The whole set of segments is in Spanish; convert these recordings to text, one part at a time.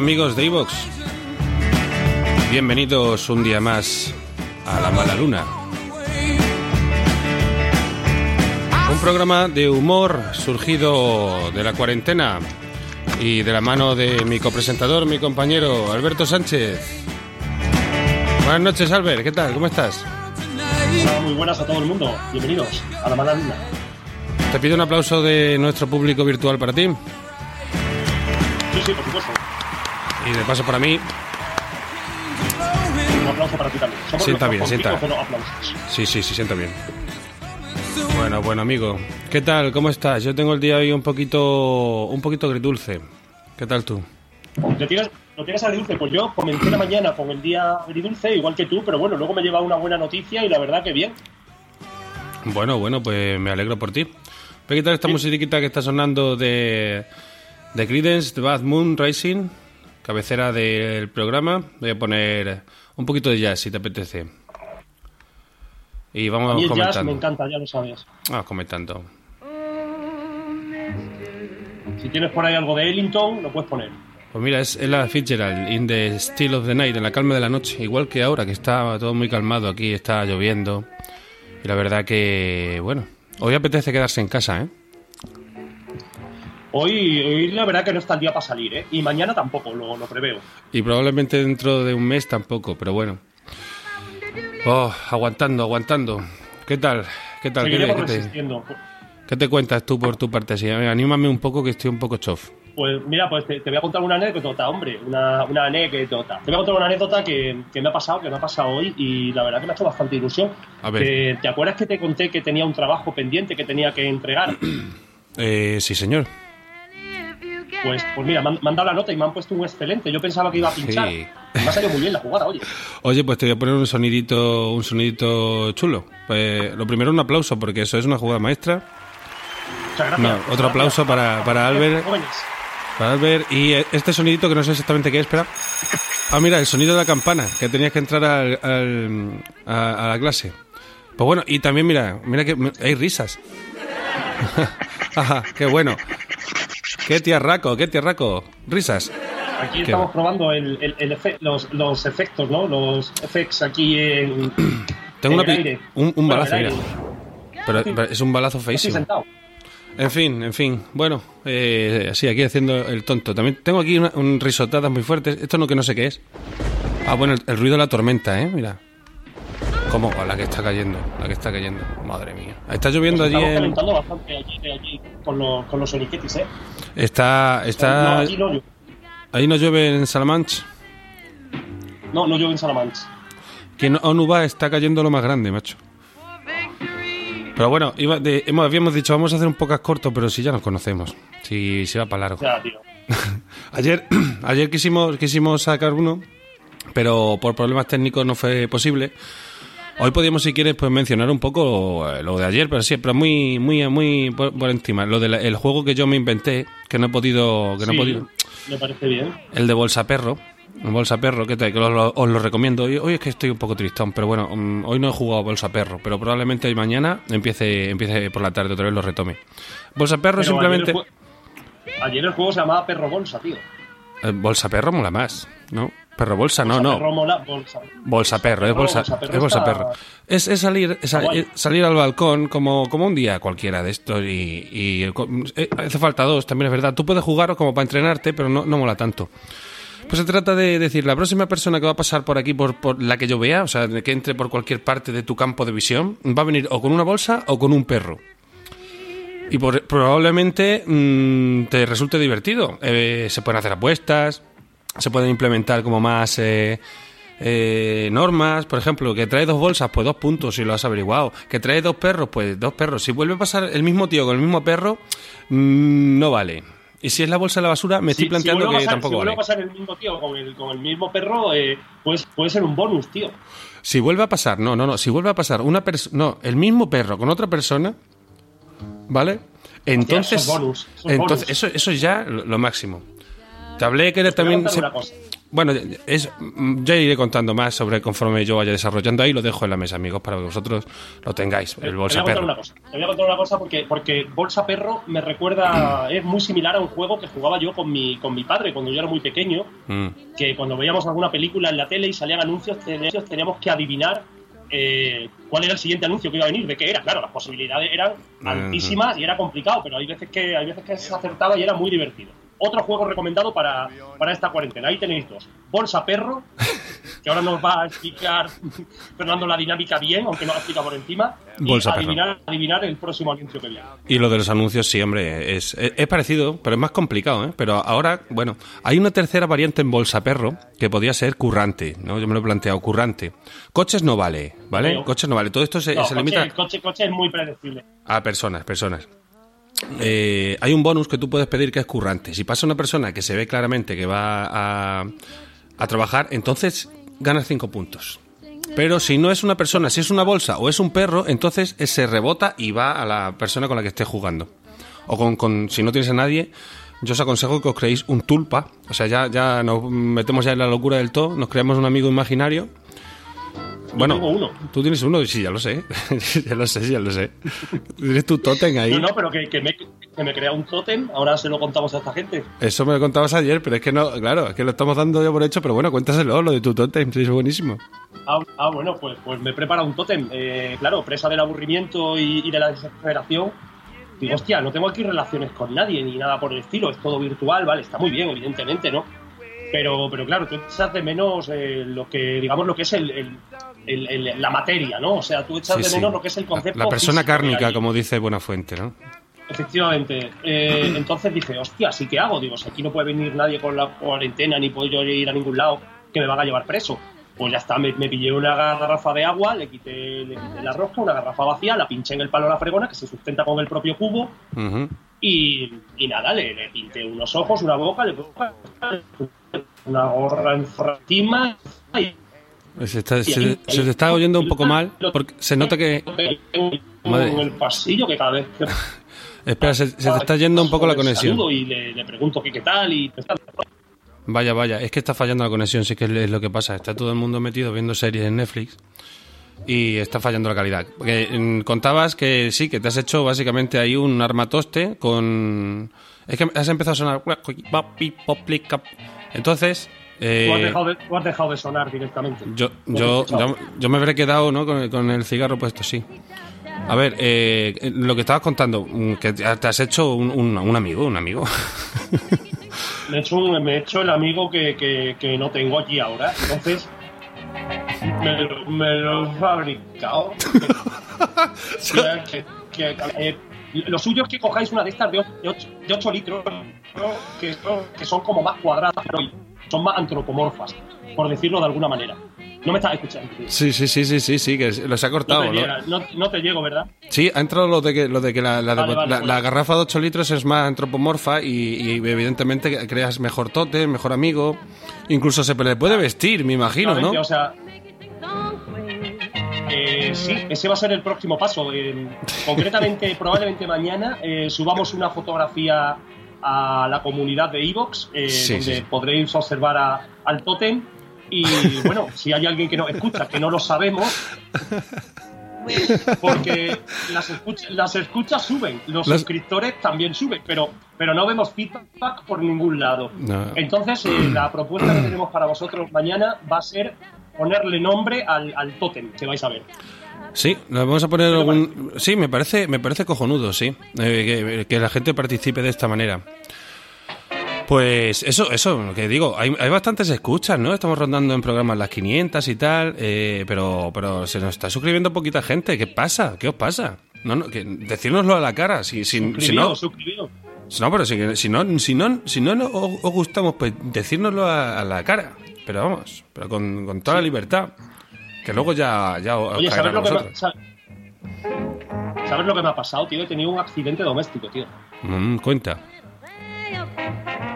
amigos de Evox. Bienvenidos un día más a La Mala Luna. Un programa de humor surgido de la cuarentena y de la mano de mi copresentador, mi compañero Alberto Sánchez. Buenas noches, Albert. ¿Qué tal? ¿Cómo estás? muy buenas a todo el mundo. Bienvenidos a La Mala Luna. Te pido un aplauso de nuestro público virtual para ti. Sí, sí, por supuesto. Y de paso para mí. Un aplauso para ti también. Somos Sienta bien, sienta. Sí, sí, sí, sienta bien. Bueno, bueno, amigo. ¿Qué tal? ¿Cómo estás? Yo tengo el día hoy un poquito un poquito agridulce. ¿Qué tal tú? ¿Lo tienes, ¿Lo tienes agridulce? Pues yo comencé la mañana con el día agridulce, igual que tú, pero bueno, luego me lleva una buena noticia y la verdad que bien. Bueno, bueno, pues me alegro por ti. ¿Pero qué tal esta musiquita que está sonando de, de Creedence, The Bad Moon Rising? Cabecera del programa. Voy a poner un poquito de jazz, si te apetece. Y A vamos mí el jazz comentando. me encanta, ya lo sabes. Vamos comentando. Si tienes por ahí algo de Ellington, lo puedes poner. Pues mira, es Ella Fitzgerald, In the Still of the Night, en la calma de la noche. Igual que ahora, que está todo muy calmado aquí, está lloviendo. Y la verdad que, bueno, hoy apetece quedarse en casa, ¿eh? Hoy, hoy la verdad que no está el día para salir, ¿eh? Y mañana tampoco, lo, lo preveo. Y probablemente dentro de un mes tampoco, pero bueno. Oh, aguantando, aguantando. ¿Qué tal? ¿Qué tal? ¿Qué, qué te, qué te cuentas tú por tu parte? Sí, anímame un poco que estoy un poco chof. Pues mira, pues te, te voy a contar una anécdota, hombre, una, una anécdota. Te voy a contar una anécdota que, que me ha pasado, que me ha pasado hoy y la verdad que me ha hecho bastante ilusión. A ver. Que- ¿Te acuerdas que te conté que tenía un trabajo pendiente que tenía que entregar? Eh, sí, señor. Pues, pues mira, me han, me han dado la nota y me han puesto un excelente. Yo pensaba que iba a pinchar. Sí. Me ha salido muy bien la jugada, oye. Oye, pues te voy a poner un sonidito, un sonidito chulo. Pues, lo primero, un aplauso, porque eso es una jugada maestra. Muchas gracias. No, otro aplauso para, para Albert. Jóvenes. Para Albert. Y este sonidito que no sé exactamente qué es, espera. Ah, mira, el sonido de la campana, que tenías que entrar al, al- a, a la clase. Pues bueno, y también mira, mira que hay risas. Ajá, qué bueno. Qué tierraco, qué tierraco. Risas. Aquí estamos va. probando el, el- el efe- los, los efectos, ¿no? Los effects aquí en. Tengo en una el aire. un, balazo, mira. Pero, pero es un balazo Estoy feísimo. sentado. En fin, en fin. Bueno, eh, así aquí haciendo el tonto. También tengo aquí una, un risotadas muy fuertes. Esto no que no sé qué es. Ah, bueno, el, el ruido de la tormenta, ¿eh? Mira. ¿Cómo? La que está cayendo, la que está cayendo. Madre mía. Está lloviendo Nos allí estamos en... calentando bastante allí, allí con, los, con los soniquetis, ¿eh? Está... No, está... allí no, llueve. Ahí no llueve en Salamanch. no, no llueve en Salamanca. Que en Onuba está cayendo lo más grande, macho. Pero bueno, iba de- hemos, habíamos dicho, vamos a hacer un podcast corto, pero si ya nos conocemos. Si, si va para largo. Ya, tío. Ayer, ayer quisimos, quisimos sacar uno, pero por problemas técnicos no fue posible. Hoy podríamos, si quieres, pues mencionar un poco eh, lo de ayer, pero sí, pero muy, muy, muy por, por encima. Lo del juego que yo me inventé, que no he podido, que no he podido. Me parece bien. El de Bolsa Perro. Bolsa Perro, que, te- que lo- lo- os lo recomiendo. Hoy, hoy es que estoy un poco tristón, pero bueno, mm, hoy no he jugado a Bolsa Perro, pero probablemente mañana empiece, empiece por la tarde otra vez lo retome. Bolsa Perro Pero simplemente. Ayer el, ayer el juego se llamaba Perro Bolsa, tío. Eh, Bolsa Perro mola más, ¿no? Perro Bolsa, no, Bolsa no. Perro mola, bolsa. Bolsa perro, es bolsa, bolsa perro es bolsa perro. Es, es salir, es salir al balcón como, como un día cualquiera de estos y, y el co- eh, hace falta dos, también es verdad. Tú puedes jugar como para entrenarte, pero no, no mola tanto. Pues se trata de decir, la próxima persona que va a pasar por aquí, por, por la que yo vea, o sea, que entre por cualquier parte de tu campo de visión, va a venir o con una bolsa o con un perro. Y por- probablemente mm, te resulte divertido. Eh, se pueden hacer apuestas, se pueden implementar como más eh, eh, normas. Por ejemplo, que trae dos bolsas, pues dos puntos si lo has averiguado. Que trae dos perros, pues dos perros. Si vuelve a pasar el mismo tío con el mismo perro, mm, no vale. Y si es la bolsa de la basura, me estoy planteando si que tampoco si vuelve vale. a pasar el mismo tío con el, con el mismo perro, eh, pues puede ser un bonus, tío. Si vuelve a pasar, no, no, no, si vuelve a pasar una persona, no, el mismo perro con otra persona, ¿vale? Entonces, bonus, entonces bonus. eso, eso es ya lo, lo máximo. Te hablé que también se- bueno, es, ya iré contando más sobre conforme yo vaya desarrollando ahí. Lo dejo en la mesa, amigos, para que vosotros lo tengáis. El bolsa perro. Una cosa. Te voy a contar una cosa porque, porque Bolsa Perro me recuerda, es muy similar a un juego que jugaba yo con mi, con mi padre cuando yo era muy pequeño. Mm. Que cuando veíamos alguna película en la tele y salían anuncios, teníamos teníamos que adivinar eh, cuál era el siguiente anuncio que iba a venir, de qué era. Claro, las posibilidades eran altísimas y era complicado, pero hay veces que, hay veces que se acertaba y era muy divertido. Otro juego recomendado para, para esta cuarentena. Ahí tenéis dos. Bolsa Perro, que ahora nos va a explicar Fernando la dinámica bien, aunque no la explica por encima. Y Bolsa Perro. adivinar, adivinar el próximo anuncio que viene. Y lo de los anuncios, sí, hombre, es, es, es parecido, pero es más complicado, ¿eh? Pero ahora, bueno, hay una tercera variante en Bolsa Perro que podría ser currante, ¿no? Yo me lo he planteado, currante. Coches no vale, ¿vale? Coches no vale. Todo esto se, No, se coche, limita el coche, coche es muy predecible. a personas, personas. Eh, hay un bonus que tú puedes pedir que es currante. Si pasa una persona que se ve claramente que va a, trabajar, entonces ganas 5 puntos. Pero si no es una persona, si es una bolsa o es un perro, entonces se rebota y va a la persona con la que esté jugando. O con, con- si no tienes a nadie, yo os aconsejo que os creéis un tulpa. O sea, ya, ya nos metemos ya en la locura del todo, nos creamos un amigo imaginario. Bueno, tengo uno. tú tienes uno, sí, ya lo sé. ya lo sé, ya lo sé. Tienes tu tótem ahí. No, no, pero que, que me, que me crea un tótem, ahora se lo contamos a esta gente. Eso me lo contabas ayer, pero es que no, claro, es que lo estamos dando ya por hecho, pero bueno, cuéntaselo, lo de tu tótem, sí, es buenísimo. Ah, ah, bueno, pues, pues me prepara un tótem. Eh, claro, presa del aburrimiento y, y de la desesperación. Digo, hostia, no tengo aquí relaciones con nadie ni nada por el estilo, es todo virtual, vale, está muy bien, evidentemente, ¿no? Pero, pero claro, tú echas de menos eh, lo que, digamos, lo que es el, el- el- el- la materia, ¿no? O sea, tú echas Sí, de sí. menos lo que es el concepto. La persona cárnica, como dice Buenafuente, ¿no? Efectivamente. Eh, entonces dije, hostia, ¿sí qué hago? Digo, si aquí no puede venir nadie con la cuarentena, ni puedo yo ir a ningún lado, que me van a llevar preso. Pues ya está, me, me pillé una garrafa de agua, le quité, le quité la rosca, una garrafa vacía, la pinché en el palo de la fregona, que se sustenta con el propio cubo, y, y nada, le, le pinté unos ojos, una boca, le puse una gorra encima y Se, está- se- se te está oyendo un poco mal, porque se nota que... Madre. en el pasillo que cada vez que Espera, se, se te está yendo un poco la conexión. Y le, le pregunto qué, qué tal y Vaya, vaya, es que está fallando la conexión, sí que es lo que pasa. Está todo el mundo metido viendo series en Netflix y está fallando la calidad. Porque mm, contabas que sí, que te has hecho básicamente ahí un armatoste con... Es que has empezado a sonar... Entonces... eh, Tú has, dejado de, tú has dejado de sonar directamente. Yo, yo, yo, yo me habré quedado ¿no? con, el, con el cigarro puesto, sí. A ver, eh, lo que estabas contando, mm, que te has hecho un, un- un amigo, un amigo. Me he hecho, me he hecho el amigo que, que, que no tengo aquí ahora. Entonces, me, lo- me lo he fabricado. que, que- que- lo suyo es que cojáis una de estas de 8, litros, ¿no? que, son- que son como más cuadradas, pero son más antropomorfas, por decirlo de alguna manera. No me estás escuchando. tío. Sí, sí, sí, sí, sí, sí, que los ha No cortado. te, ¿no? llega, no, no te llego, ¿verdad? Sí, ha entrado lo de que, lo de que la, la, de- Vale, la- bueno. la garrafa de 8 litros es más antropomorfa y, y evidentemente creas mejor tote, mejor amigo. Incluso se le puede vestir, me imagino, ¿no? O sea, eh, sí, ese va a ser el próximo paso. Eh, concretamente, probablemente mañana eh, subamos una fotografía a la comunidad de Evox, eh, Sí, donde sí. podréis observar a- al tótem. Y bueno, si hay alguien que nos escucha, que no lo sabemos, porque las, escuch- las escuchas suben, los Las- suscriptores también suben, pero, pero no vemos feedback por ningún lado. No. Entonces, eh, la propuesta que tenemos para vosotros mañana va a ser ponerle nombre al, al tótem que vais a ver. Sí, nos vamos a poner algún... Sí, me parece, me parece cojonudo, sí. Eh, que, que la gente participe de esta manera. Pues eso, eso, lo que digo, hay, hay bastantes escuchas, ¿no? Estamos rondando en programas las 500 y tal, eh, pero, pero se nos está suscribiendo poquita gente. ¿Qué pasa? ¿Qué os pasa? No, no, que, decírnoslo a la cara. Si, si, si no, suscribíos. no, pero si, si no, si no, si no nos- os, os gustamos, pues decírnoslo a, a la cara. Pero vamos, pero con, con toda la libertad. Que luego ya, ya os Oye, ¿sabes lo, que me, ¿sabes lo que me ha pasado, tío? He tenido un accidente doméstico, tío. Mm, cuenta.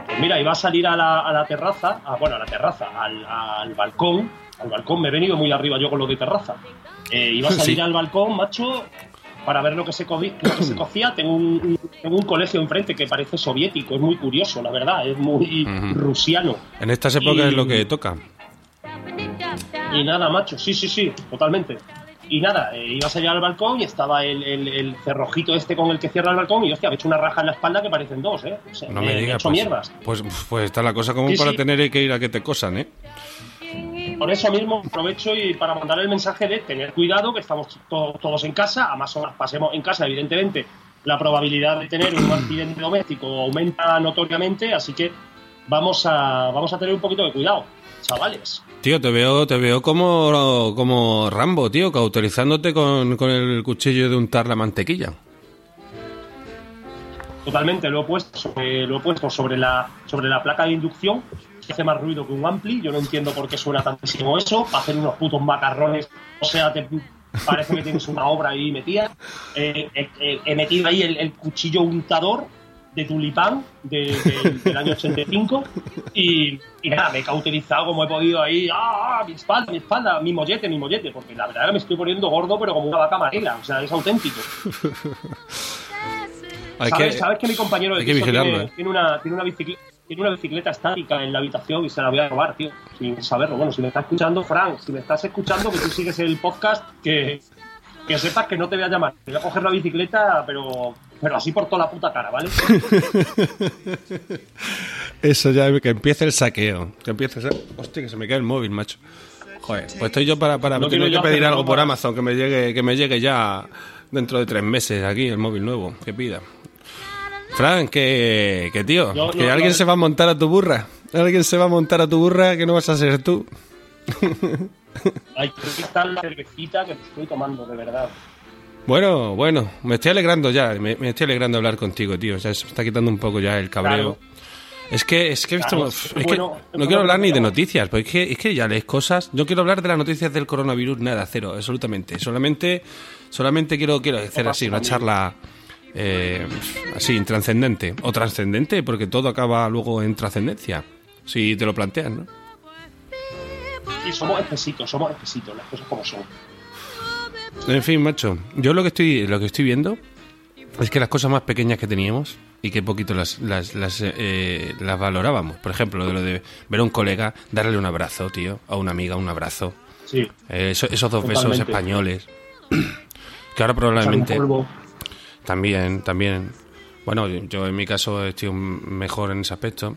Pues mira, iba a salir a la, a la terraza, a- bueno, a la terraza, al, al balcón. Al balcón, me he venido muy arriba yo con lo de terraza. Eh, iba a salir Sí. al balcón, macho, para ver lo que se, cocía. Tengo un, tengo un colegio enfrente que parece soviético, es muy curioso, la verdad, es muy rusiano. En estas épocas es lo que toca. Y nada, macho, sí, sí, sí, totalmente. Y nada, eh, ibas allá al balcón y estaba el, cerrojito este con el que cierra el balcón y hostia, me he hecho una raja en la espalda que parecen dos, ¿eh? no me, digas. Pues, mierdas. Pues, pues, está la cosa como para tener que ir a que te cosan, ¿eh? Por eso mismo aprovecho y para mandar el mensaje de tener cuidado, que estamos todos en casa, a más horas pasemos en casa, evidentemente, la probabilidad de tener un accidente doméstico aumenta notoriamente, así que vamos a, vamos a tener un poquito de cuidado, chavales. Tío, te veo, te veo como, como Rambo, tío, cauterizándote con, con el cuchillo de untar la mantequilla. Totalmente, lo he puesto sobre, lo he puesto sobre la, sobre la placa de inducción, hace más ruido que un ampli. Yo no entiendo por qué suena tantísimo eso, para hacer unos putos macarrones. O sea, te, parece que tienes una obra ahí metida. Eh, eh, eh, he metido ahí el cuchillo untador de tulipán del año 85 y, y, nada, me he cauterizado como he podido ahí, ¡ah, ah mi espalda, mi espalda, mi mollete, mi mollete! Porque la verdad es que me estoy poniendo gordo, pero como una vaca amarela, o sea, es auténtico. ¿Sabes, que, ¿Sabes, que, mi compañero de tiene, tiene, una, tiene, una bicicleta, tiene una bicicleta estática en la habitación y se la voy a robar, tío, sin saberlo. Bueno, si me estás escuchando, Frank, si me estás escuchando, que tú sigues el podcast, que, que sepas que no te voy a llamar. Te voy a coger la bicicleta, pero, pero así por toda la puta cara, ¿vale? Eso ya, que empiece el saqueo. Que empiece Hostia, que se me cae el móvil, macho. Joder, pues estoy yo para, para tener que pedir algo por Amazon, que me llegue, que me llegue ya dentro de tres meses aquí el móvil nuevo, que pida. Frank, que, que tío, que alguien se va a montar a tu burra. Alguien se va a montar a tu burra que no vas a ser tú. Que está la cervecita que te estoy tomando, de verdad. Bueno, bueno, me estoy alegrando ya, me, estoy alegrando de hablar contigo, tío. O sea, se me está quitando un poco ya el cabreo. Es que, es que he visto. es que no quiero hablar ni de noticias, porque es que, es que ya lees cosas. No quiero hablar de las noticias del coronavirus, nada, cero, absolutamente. Solamente, solamente quiero, quiero hacer así, una charla eh, así, intranscendente. O trascendente, porque todo acaba luego en trascendencia, si te lo planteas, ¿no? Y somos espesitos, somos espesitos, las cosas como son. En fin, macho, yo lo que estoy, lo que estoy viendo es que las cosas más pequeñas que teníamos y que poquito las, las, las, eh, las valorábamos. Por ejemplo, de lo de ver a un colega, darle un abrazo, tío, a una amiga, un abrazo. Sí. Eh, esos, dos besos españoles. que ahora probablemente... También, también. Bueno, yo en mi caso estoy mejor en ese aspecto.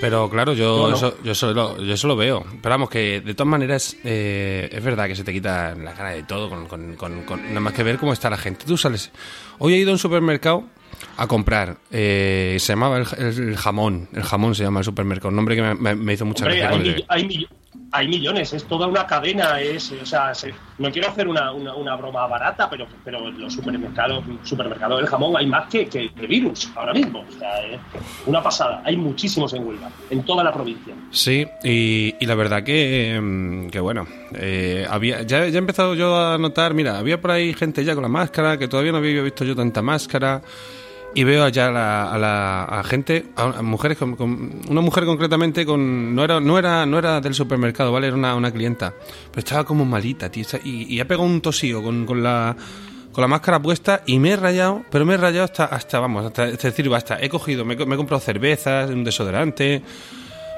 Pero claro, yo, eso, yo, solo, yo eso lo veo. Pero vamos, que de todas maneras eh, es verdad que se te quita la cara de todo con, con, nada más que ver cómo está la gente. Tú sales. Hoy he ido a un supermercado a comprar. Eh, se llamaba el, jamón. El jamón se llama el supermercado. Un nombre que me, hizo mucha gracia hay millones, es toda una cadena, es, o sea, no quiero hacer una, una, broma barata, pero, pero los supermercados, supermercados del jamón hay más que, que, virus ahora mismo, o sea, es una pasada, hay muchísimos en huelga, en toda la provincia. Sí, y, y la verdad que, mm, que bueno, eh, había, ya, ya he empezado yo a notar, mira, había por ahí gente ya con la máscara, que todavía no había visto yo tanta máscara, y veo allá a la, a gente, a mujeres con, una mujer concretamente con no era no era no era del supermercado, ¿vale? Era una, una clienta, pero estaba como malita, tío, y, y ha pegado un tosío con, con la con la máscara puesta y me he rayado, pero me he rayado hasta hasta vamos, hasta es decir, basta, he cogido, me, me he comprado cervezas, un desodorante,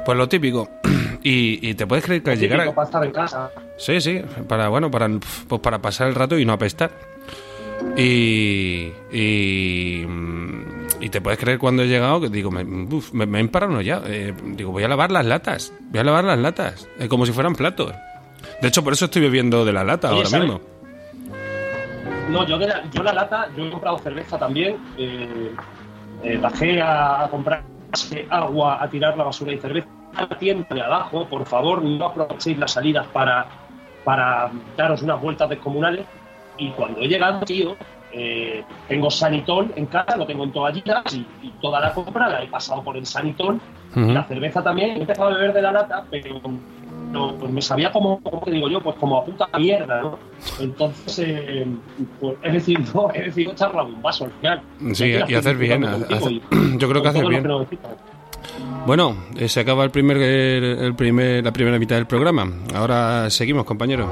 pues lo típico. Y, y te puedes creer que al llegar para estar en casa. Sí, sí, para bueno, para pues para pasar el rato y no apestar. Y, y, te puedes creer cuando he llegado que digo, me, me, me ya. Eh, digo, voy a lavar las latas. Voy a lavar las latas. Eh, como si fueran platos. De hecho, por eso estoy bebiendo de la lata ahora mismo. No, yo, de la, yo la lata, yo he comprado cerveza también. Eh, bajé a, comprar agua, a tirar la basura y cerveza a la tienda de abajo. Por favor, no aprovechéis las salidas para, para daros unas vueltas descomunales y cuando he llegado, tío, eh, tengo sanitol en casa, lo tengo en toallitas y, toda la compra la he pasado por el sanitol. La cerveza también, he empezado a beber de la lata, pero pues me sabía como, como te digo yo, pues como a puta mierda, ¿no? Entonces, eh, pues he decidido, he decidido echarla un vaso al final. Sí, y, hacer bien. yo creo que hacer bien. Bueno, eh, se acaba el primer, el primer, la primera mitad del programa. Ahora seguimos, compañeros.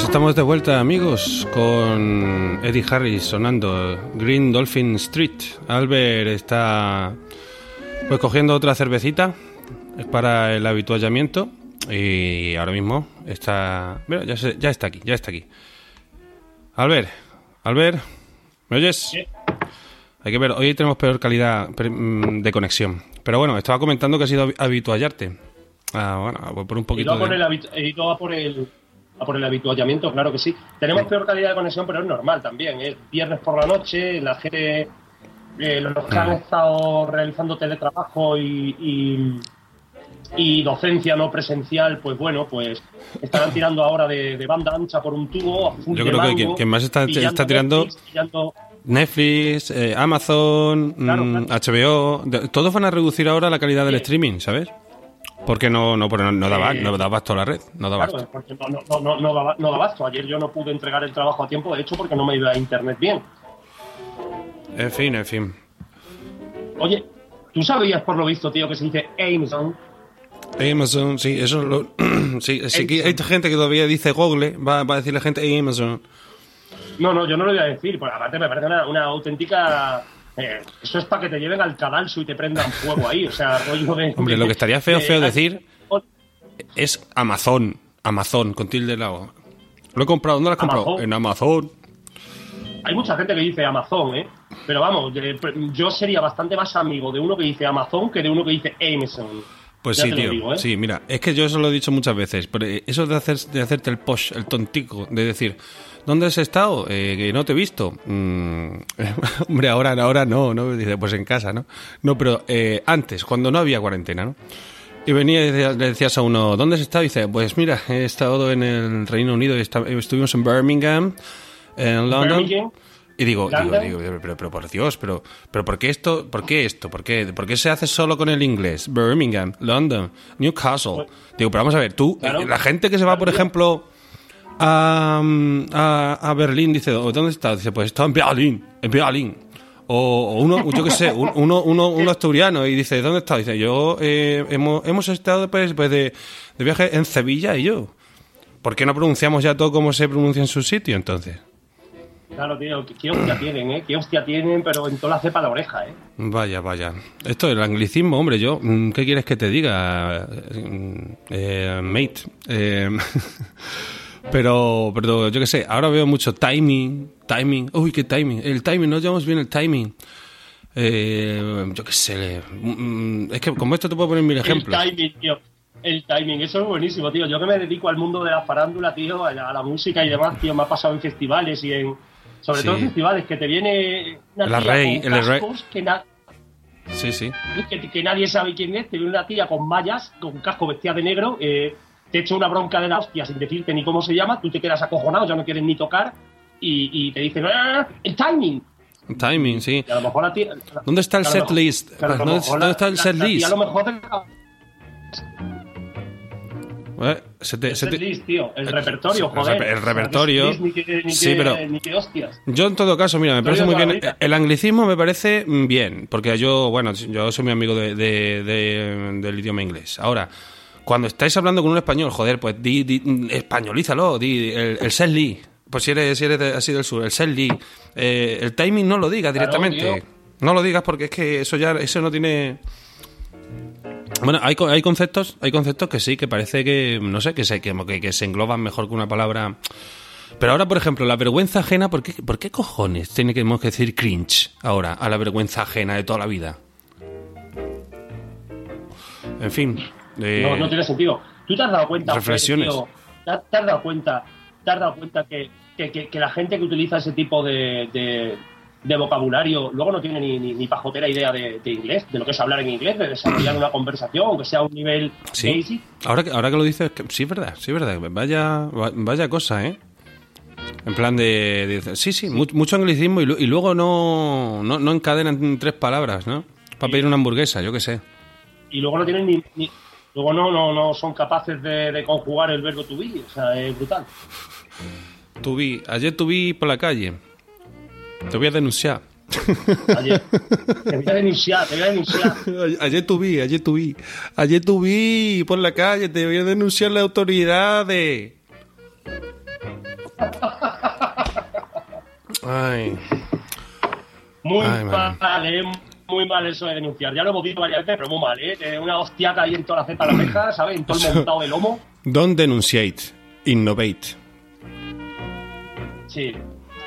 Estamos de vuelta, amigos, con Eddie Harris sonando Green Dolphin Street. Albert está pues cogiendo otra cervecita es para el habituallamiento y ahora mismo está, mira, ya, ya está aquí, ya está aquí. Albert, Albert, ¿me oyes? Hay que ver, hoy tenemos peor calidad mm, de conexión. Pero bueno, estaba comentando que ha sido habituallarte. Ah, bueno, por un poquito. Por el, por el habituallamiento, claro que sí. Tenemos peor calidad de conexión, pero es normal también. Es viernes por la noche, la gente, eh, los que han estado realizando teletrabajo y, y, docencia no presencial, pues bueno, pues estarán tirando ahora de, banda ancha por un tubo. Yo creo que quien, más está, está tirando. Netflix, eh, Amazon, HBO, mm, todos van a reducir ahora la calidad del streaming, ¿sabes? Porque no, no, no, no, daba, no da abasto la red, no da abasto. porque no, no, no, no, da, no da abasto. Ayer yo no pude entregar el trabajo a tiempo, de hecho, porque no me iba a internet bien. En fin, en fin. Oye, ¿tú sabías por lo visto, tío, que se dice Amazon? Amazon, sí, eso lo, sí, sí hay gente que todavía dice Google, va, va a decir la gente Amazon. No, no, yo no lo voy a decir, porque aparte me parece una, auténtica eh, eso es para que te lleven al cadalso y te prendan fuego ahí. O sea, rollo de. Hombre, lo que estaría feo, feo decir es Amazon. Amazon, con tilde lado. Lo he comprado. ¿Dónde lo has comprado? En Amazon. Hay mucha gente que dice Amazon, ¿eh? Pero vamos, yo sería bastante más amigo de uno que dice Amazon que de uno que dice Amazon. Pues sí, tío. ¿eh? Sí, mira, es que yo eso lo he dicho muchas veces. Pero eso de, hacer, de hacerte el posh, el tontico, de decir, ¿dónde has estado? Eh, que no te he visto. Mm, hombre, ahora, ahora no, ¿no? Dice, pues en casa, ¿no? No, pero eh, antes, cuando no había cuarentena, ¿no? Y venía y le decías a uno, ¿dónde has estado? Y dice, pues mira, he estado en el Reino Unido, estuvimos en Birmingham, en London. Y digo, digo, digo, pero, pero, por Dios, pero, pero ¿por qué esto? ¿Por qué esto? ¿Por qué, ¿Por qué se hace solo con el inglés? Birmingham, London, Newcastle. Digo, pero vamos a ver, tú, la gente que se va, por ejemplo, a, a, Berlín, dice, ¿dónde está? Dice, pues está en Berlín, en Berlín. O, uno, yo qué sé, uno, uno, uno asturiano y dice, ¿dónde está? Dice, yo eh, hemos, hemos estado pues, pues de, de viaje en Sevilla y yo. ¿Por qué no pronunciamos ya todo como se pronuncia en su sitio entonces? Claro, tío, qué hostia tienen, ¿eh? Qué hostia tienen, pero en toda la cepa la oreja, ¿eh? Vaya, vaya. Esto el anglicismo, hombre, yo, mm, ¿qué quieres que te diga, mm, eh, mate? Eh, pero, pero yo qué sé, ahora veo mucho timing, timing, uy, qué timing, el timing, no llevamos bien el timing. Eh, yo qué sé, mm, es que como esto te puedo poner mil ejemplos. El timing, tío. El timing, eso es buenísimo, tío. Yo que me dedico al mundo de la farándula, tío, a la música y demás, tío, me ha pasado en festivales y en, sobre todo en festivales, que te viene una la rey, con el rey. Que, sí, sí. Que, nadie sabe quién es, te viene una tía con mallas, con casco vestida de negro, eh, te echa una bronca de la hostia sin decirte ni cómo se llama, tú te quedas acojonado, ya no quieres ni tocar, y, te dicen, ¡Ah, el timing. El timing, sí. A lo mejor la tía, ¿Dónde está el set list? ¿Dónde, está el set list? a lo mejor eh, se te, se tío. El repertorio, joder. El repertorio. sí, pero. hostias. Yo, en todo caso, mira, me parece muy bien. El anglicismo me parece bien, porque yo, bueno, yo soy muy amigo de, del idioma inglés. Ahora, cuando estáis hablando con un español, joder, pues di, di españolízalo, di el, el Pues si eres, si eres así del sur, el Selly. Eh, el timing no lo digas directamente. no lo digas porque es que eso ya eso no tiene bueno, hay, hay conceptos, hay conceptos que sí, que parece que, no sé, que se, que, que se engloban mejor que una palabra. Pero ahora, por ejemplo, la vergüenza ajena, ¿por qué, ¿por qué cojones tiene que decir cringe ahora a la vergüenza ajena de toda la vida? En fin. no, no tiene sentido. ¿Tú te has dado cuenta? Reflexiones. ¿te, has, dado cuenta? ¿Te has dado cuenta que, que, que la gente que utiliza ese tipo de, de vocabulario, luego no tiene ni, ni, pajotera idea de, inglés, de lo que es hablar en inglés, de desarrollar una conversación, aunque sea un nivel sí. Ahora que, ahora que lo dices, sí es verdad, sí es verdad, vaya, vaya cosa, ¿eh? En plan de, sí, sí, mucho, anglicismo y, luego no, no, no, encadenan tres palabras, ¿no? Para pedir una hamburguesa, yo qué sé. Y luego no tienen ni, luego no, no, no son capaces de, conjugar el verbo to be, o sea, es brutal. To be, ayer to be por la calle te voy a denunciar. Ayer, te voy a denunciar, te voy a denunciar. Ayer tuve, ayer tuve. Ayer tuve por la calle, te voy a denunciar las autoridades. Ay. Muy Ay, mal, eh, muy mal eso de denunciar. Ya lo hemos visto varias veces, pero muy mal, ¿eh? Que Una hostiaca ahí en toda la cepa de la oreja, ¿sabes? En todo el montado de lomo. Don't denunciate, innovate. Sí.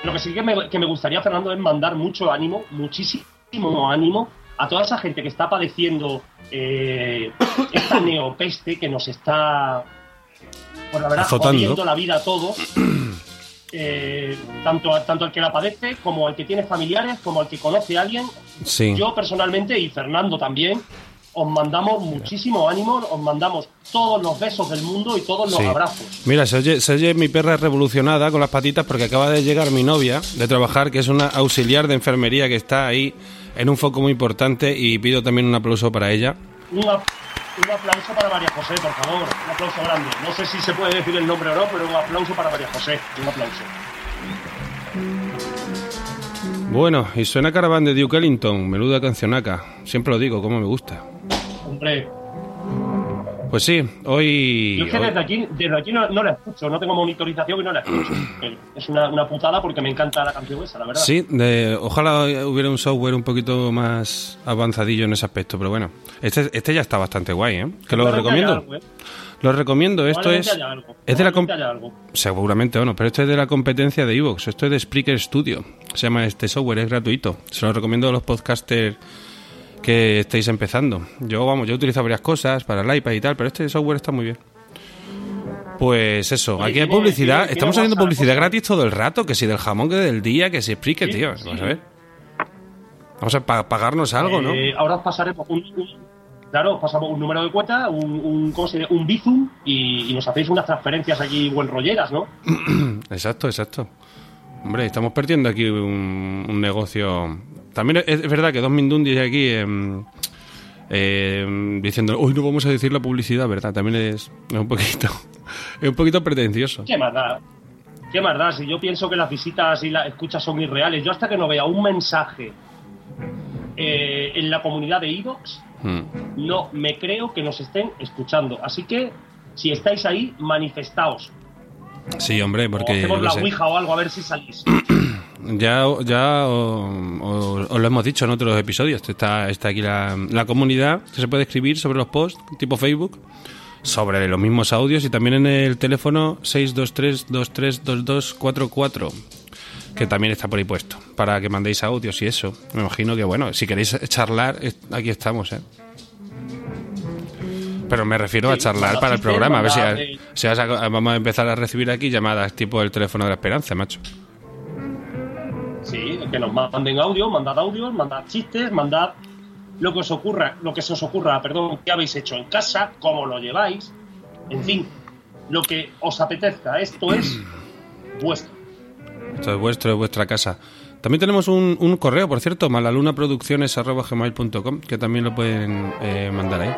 Lo que sí que me, que me gustaría, Fernando, es mandar mucho ánimo, muchísimo ánimo a toda esa gente que está padeciendo eh, esta neopeste que nos está, pues la verdad, Azotando. jodiendo la vida a todos. Eh, tanto, tanto al que la padece, como al que tiene familiares, como al que conoce a alguien. Sí. Yo personalmente y Fernando también os mandamos muchísimo ánimo, os mandamos todos los besos del mundo y todos los Sí. abrazos. Mira, se oye, se oye mi perra revolucionada con las patitas porque acaba de llegar mi novia de trabajar, que es una auxiliar de enfermería que está ahí en un foco muy importante y pido también un aplauso para ella. Un, ap- un aplauso para María José, por favor. Un aplauso grande. No sé si se puede decir el nombre o no, pero un aplauso para María José. Un aplauso. Bueno, y suena Caravan de Duke Ellington, menuda cancionaca. Siempre lo digo, como me gusta. Hombre, Pues sí, hoy... yo es que hoy- desde aquí, desde aquí no, no la escucho, no tengo monitorización y no la escucho. Es una, una putada porque me encanta la canción esa, la verdad. Sí, de- ojalá hubiera un software un poquito más avanzadillo en ese aspecto, pero bueno, este, este ya está bastante guay, ¿eh? Que lo recomiendo. algo, ¿eh? Lo recomiendo, esto es... haya algo. Es de la haya algo. Seguramente, bueno, pero esto es de la competencia de Evox, esto es de Spreaker Studio. Se llama este software, es gratuito. Se lo recomiendo a los podcasters que estáis empezando. Yo, vamos, yo he utilizado varias cosas para el iPad y tal, pero este software está muy bien. Pues eso, Oye, aquí hay publicidad. tiene- Estamos haciendo publicidad gratis todo el rato, que si del jamón, que del día, que si Spreaker, Sí, tío. sí. Vamos a ver. Vamos a pa- pagarnos algo, ¿no? Eh, ahora os pasaremos un, un- claro, os pasamos un número de cuenta, un, un, ¿cómo se un Bizum y, y nos hacéis unas transferencias aquí buen rolleras, ¿no? Exacto, exacto. Hombre, estamos perdiendo aquí un, un negocio. También es, es verdad que dos Mindundis aquí em, diciendo, hoy no vamos a decir la publicidad, ¿verdad? También es, es un poquito es un poquito pretencioso. ¿Qué más da? ¿Qué más da? Si yo pienso que las visitas y las escuchas son irreales, yo hasta que no vea un mensaje eh, en la comunidad de Evox, Mm. no me creo que nos estén escuchando. Así que, si estáis ahí, manifestaos. Sí, hombre, o porque hacemos yo la sé. Ouija o algo a ver si salís. ya, ya o- o- os lo hemos dicho en otros episodios. Está, está aquí la, la comunidad que se puede escribir sobre los posts, tipo Facebook, sobre los mismos audios y también en el teléfono 623-232244, que también está por ahí puesto, para que mandéis audios y eso. Me imagino que, bueno, si queréis charlar, aquí estamos, ¿eh? Pero me refiero a charlar para el programa. A ver si, a- vamos a empezar a recibir aquí llamadas tipo el teléfono de la esperanza, macho. Sí, que nos manden audio, mandad audios, mandad chistes, mandad lo que os ocurra, lo que se os ocurra, perdón, qué habéis hecho en casa, cómo lo lleváis, en fin, lo que os apetezca. Esto es vuestro. Esto es vuestro, es vuestra casa. También tenemos un, un correo, por cierto, malalunaproducciones.gmail.com, que también lo pueden eh, mandar ahí.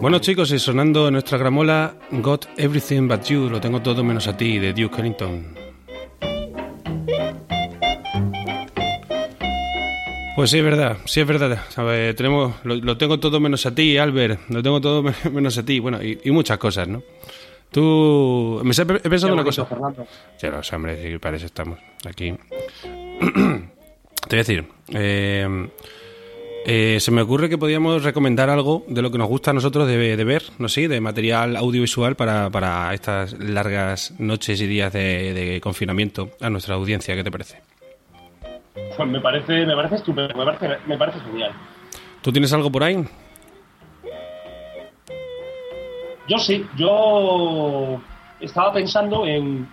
Bueno chicos, y sonando nuestra gramola Got Everything But You, lo tengo todo menos a ti, de Duke Ellington. Pues sí, es verdad, sí es verdad. Tenemos, lo, tengo todo menos a ti, Albert, lo tengo todo me- menos a ti, bueno, y muchas cosas, ¿no? Tú, me he pensado una cosa. Fernando. Sí, los hombres, sí, para eso estamos aquí. Te voy a decir, eh, eh, se me ocurre que podíamos recomendar algo de lo que nos gusta a nosotros de, de ver, no sé, de material audiovisual para, para estas largas noches y días de, de confinamiento a nuestra audiencia. ¿Qué te parece? Pues me parece, me parece estupendo, me parece, me parece genial. ¿Tú tienes algo por ahí? Yo sí, yo estaba pensando en,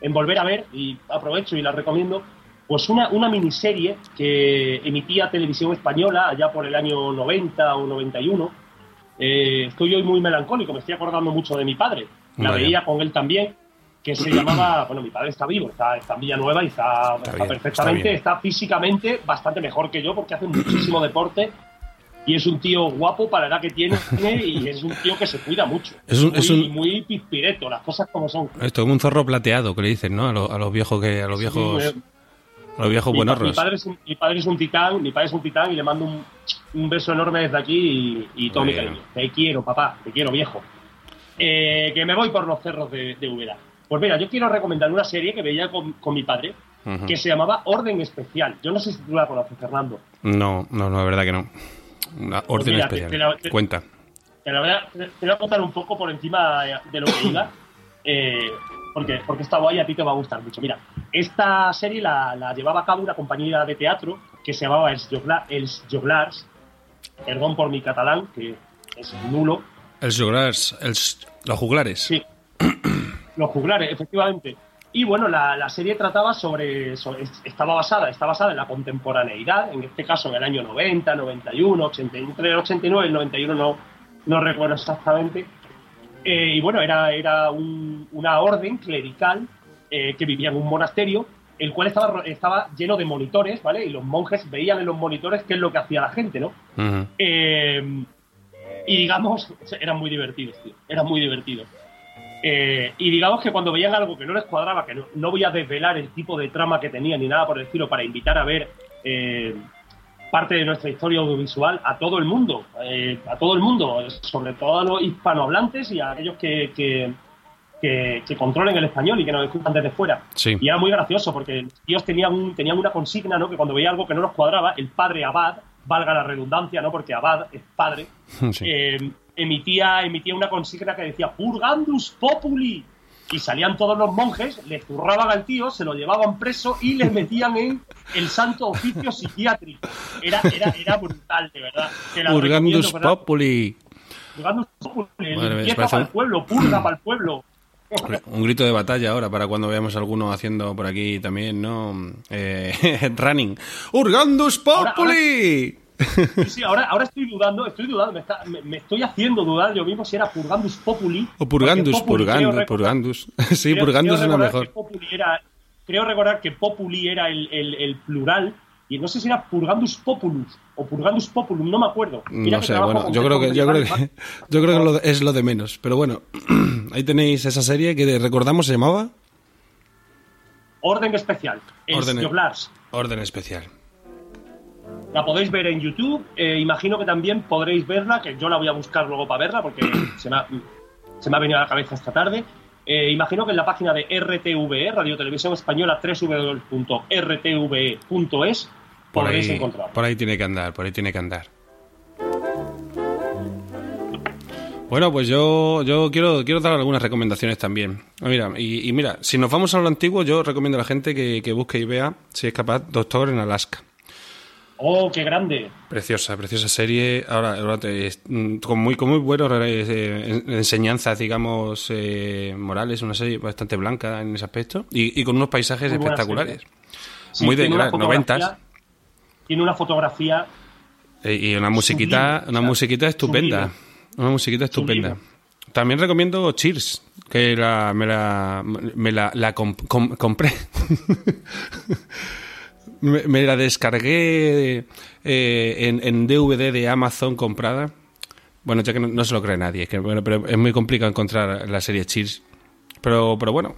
en volver a ver, y aprovecho y la recomiendo, pues una, una miniserie que emitía Televisión Española allá por el año 90 o 91. Eh, estoy hoy muy melancólico, me estoy acordando mucho de mi padre. La Vaya. veía con él también, que se llamaba, bueno, mi padre está vivo, está, está en Villanueva y está, está bien, perfectamente, está está, físicamente bastante mejor que yo porque hace muchísimo deporte y es un tío guapo para la edad que tiene y es un tío que se cuida mucho. Es un- muy, es un- muy pispireto, las cosas como son. Esto es un zorro plateado que le dicen, ¿no? A, lo- a los viejos que a los viejos Sí, a los viejos mi, buenorros. padre es un, mi padre es un titán, mi padre es un titán y le mando un, un beso enorme desde aquí y, y todo mi cariño. Te quiero, papá, te quiero, viejo. Eh, que me voy por los cerros de, de Úbeda. Pues mira, yo quiero recomendar una serie que veía con, con mi padre, que se llamaba Orden Especial. Yo no sé si tú la conoces, Fernando. No, no, no, la verdad que no. Una orden mira, te- especial. te la- te- Cuenta. Te la voy a, te voy a contar un poco por encima de lo que diga, eh, porque, porque está guay y a ti te va a gustar mucho. Mira, esta serie la, la llevaba a cabo una compañía de teatro que se llamaba Els Jogla- Els Joglars, perdón por mi catalán, que es nulo. El juglars, els- los juglares. Sí, los juglares, efectivamente. Y bueno, la, la serie trataba sobre, sobre- Estaba basada, está basada en la contemporaneidad, en este caso en el año 90, 91, 80, entre el 89 y el 91, no, no recuerdo exactamente. Eh, y bueno, era, era un- una orden clerical eh, que vivía en un monasterio, el cual estaba, estaba lleno de monitores, ¿vale? Y los monjes veían en los monitores qué es lo que hacía la gente, ¿no? Eh, y digamos, eran muy divertidos, tío. Eran muy divertidos. Eh, y digamos que cuando veían algo que no les cuadraba, que no, no voy a desvelar el tipo de trama que tenía ni nada por el estilo para invitar a ver eh, parte de nuestra historia audiovisual a todo el mundo, eh, a todo el mundo, sobre todo a los hispanohablantes y a aquellos que, que, que- que controlen el español y que nos escuchan desde fuera. Sí. Y era muy gracioso porque los tíos tenían, un- tenían una consigna, ¿no? Que cuando veía algo que no nos cuadraba, el padre Abad, valga la redundancia, ¿no? Porque Abad es padre, Sí. Emitía, emitía una consigna que decía Purgandus Populi. Y salían todos los monjes, le zurraban al tío, se lo llevaban preso y le metían en el santo oficio psiquiátrico. Era, era, era brutal, de verdad. Te la Urgandus recomiendo, ¿verdad? Populi. Purgandus Populi, para el pueblo, purga para el pueblo. Un grito de batalla ahora para cuando veamos a alguno haciendo por aquí también, ¿no? Eh, running. ¡Urgandus Ahora- Populi! Sí, sí, ahora, ahora estoy dudando, estoy dudando, me, está- me- me estoy haciendo dudar yo mismo si era Purgandus Populi. O Purgandus, Populi, Purgandus, Purgandus. Sí, creo- Purgandus creo es la mejor. era- creo recordar que Populi era el, el- el plural y no sé si era Purgandus Populus o Purgandus Populum, no me acuerdo. Mira No que sé, bueno, yo creo que yo creo que yo creo que lo es lo de menos, pero bueno, ahí tenéis esa serie que recordamos se llamaba Orden especial, el Orden-. Orden Especial. La podéis ver en YouTube. eh, imagino que también podréis verla, que yo la voy a buscar luego para verla porque se me ha, se me ha venido a la cabeza esta tarde. Eh, imagino que en la página de RTVE, Radio Televisión Española, www.rtve.es, podréis ahí, encontrar. por ahí tiene que andar, por ahí tiene que andar. Bueno, pues yo, yo quiero, quiero dar algunas recomendaciones también. Ah, Mira, y, y mira, si nos vamos a lo antiguo, yo recomiendo a la gente que, que busque y vea, si es capaz, Doctor en Alaska. ¡Oh, qué grande! Preciosa, preciosa serie. Ahora, ahora te- mm, con muy, con muy buenas eh, en- enseñanzas, digamos, eh, morales, una serie bastante blanca en ese aspecto y, y con unos paisajes Muy espectaculares. Sí, muy de noventas Tiene una fotografía eh, y una musiquita, Sublime, una musiquita estupenda. sublime. Una musiquita estupenda. Sublime. También recomiendo Cheers, que la, me la, me la, la comp- com- compré. me, la descargué eh, en, DVD de Amazon comprada. Bueno, ya que no, se lo cree nadie, que, bueno, pero es muy complicado encontrar la serie Cheers. Pero, pero bueno,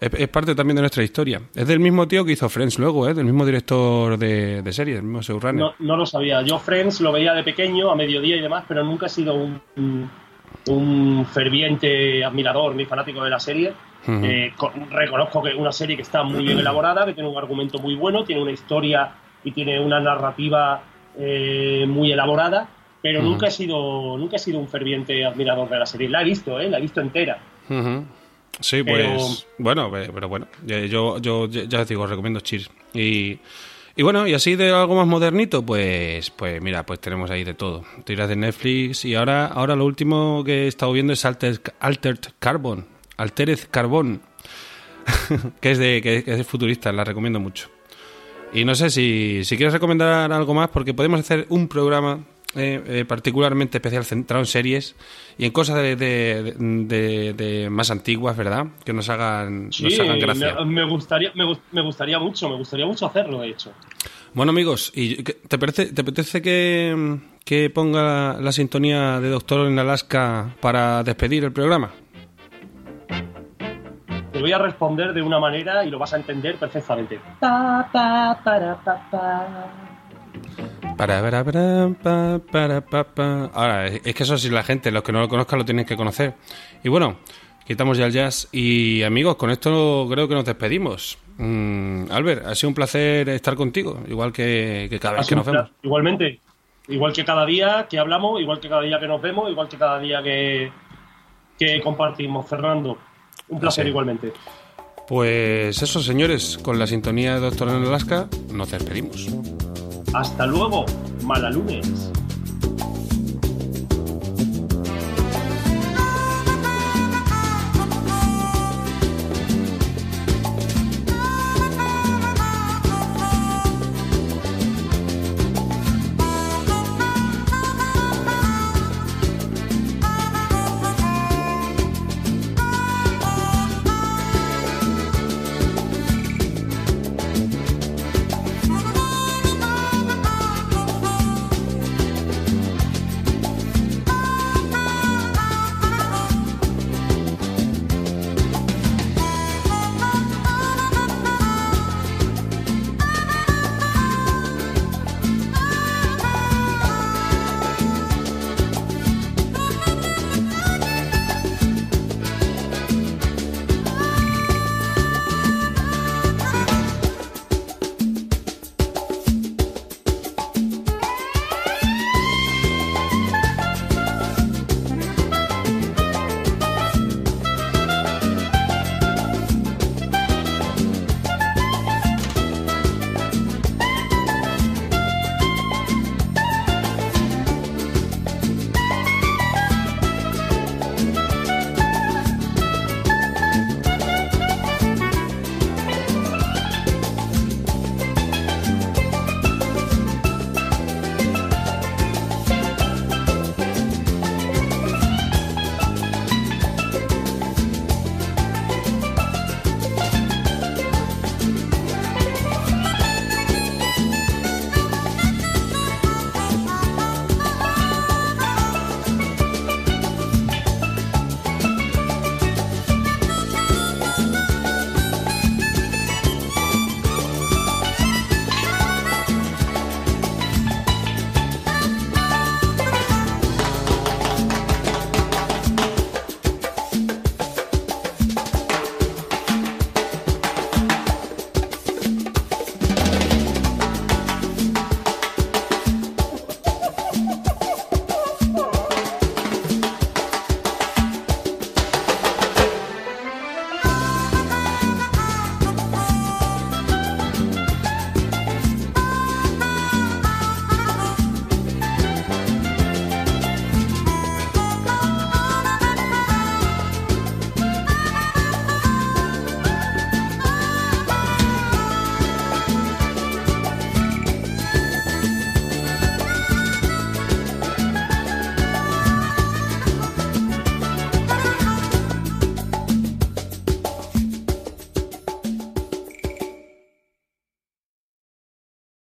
es, parte también de nuestra historia. Es del mismo tío que hizo Friends luego, ¿eh? del mismo director de, de series, del mismo showrunner. No, no lo sabía. Yo Friends lo veía de pequeño, a mediodía y demás, pero nunca he sido un ferviente admirador ni fanático de la serie. Eh, co- reconozco que es una serie que está muy bien elaborada, que tiene un argumento muy bueno, tiene una historia y tiene una narrativa eh, muy elaborada, pero nunca he sido nunca he sido un ferviente admirador de la serie. La he visto, ¿eh? la he visto entera. Sí, Pero- pues bueno, pe- pero bueno, yo, yo ya os digo, os recomiendo Cheers. Y, y bueno, y así de algo más modernito, pues pues mira, pues tenemos ahí de todo. Tiras de Netflix y ahora ahora lo último que he estado viendo es Altered, Altered Carbon, Altered Carbon, que es de que, que es futurista, la recomiendo mucho. Y no sé si, si quieres recomendar algo más, porque podemos hacer un programa eh, eh, particularmente especial centrado en series y en cosas de, de- de- de más antiguas, ¿verdad? Que nos hagan, nos hagan gracia. me, me gustaría, me, me gustaría mucho, me gustaría mucho hacerlo, de hecho. Bueno, amigos, ¿y te, parece, te apetece que, que ponga la sintonía de Doctor en Alaska para despedir el programa? Voy a responder de una manera y lo vas a entender perfectamente. Pa, pa, para, pa, pa. Para, para, para, para, para, Ahora, es que eso sí, la gente, los que no lo conozcan, lo tienen que conocer. Y bueno, quitamos ya el jazz. Y amigos, con esto creo que nos despedimos. Mm, Albert, ha sido un placer estar contigo, igual que, cada vez que nos vemos. Igualmente, igual que cada día que hablamos, igual que cada día que nos vemos, igual que cada día que, que compartimos. Fernando, un placer igualmente. Pues eso, señores, con la sintonía de Doctor en Alaska, nos despedimos. Hasta luego, mala lunes.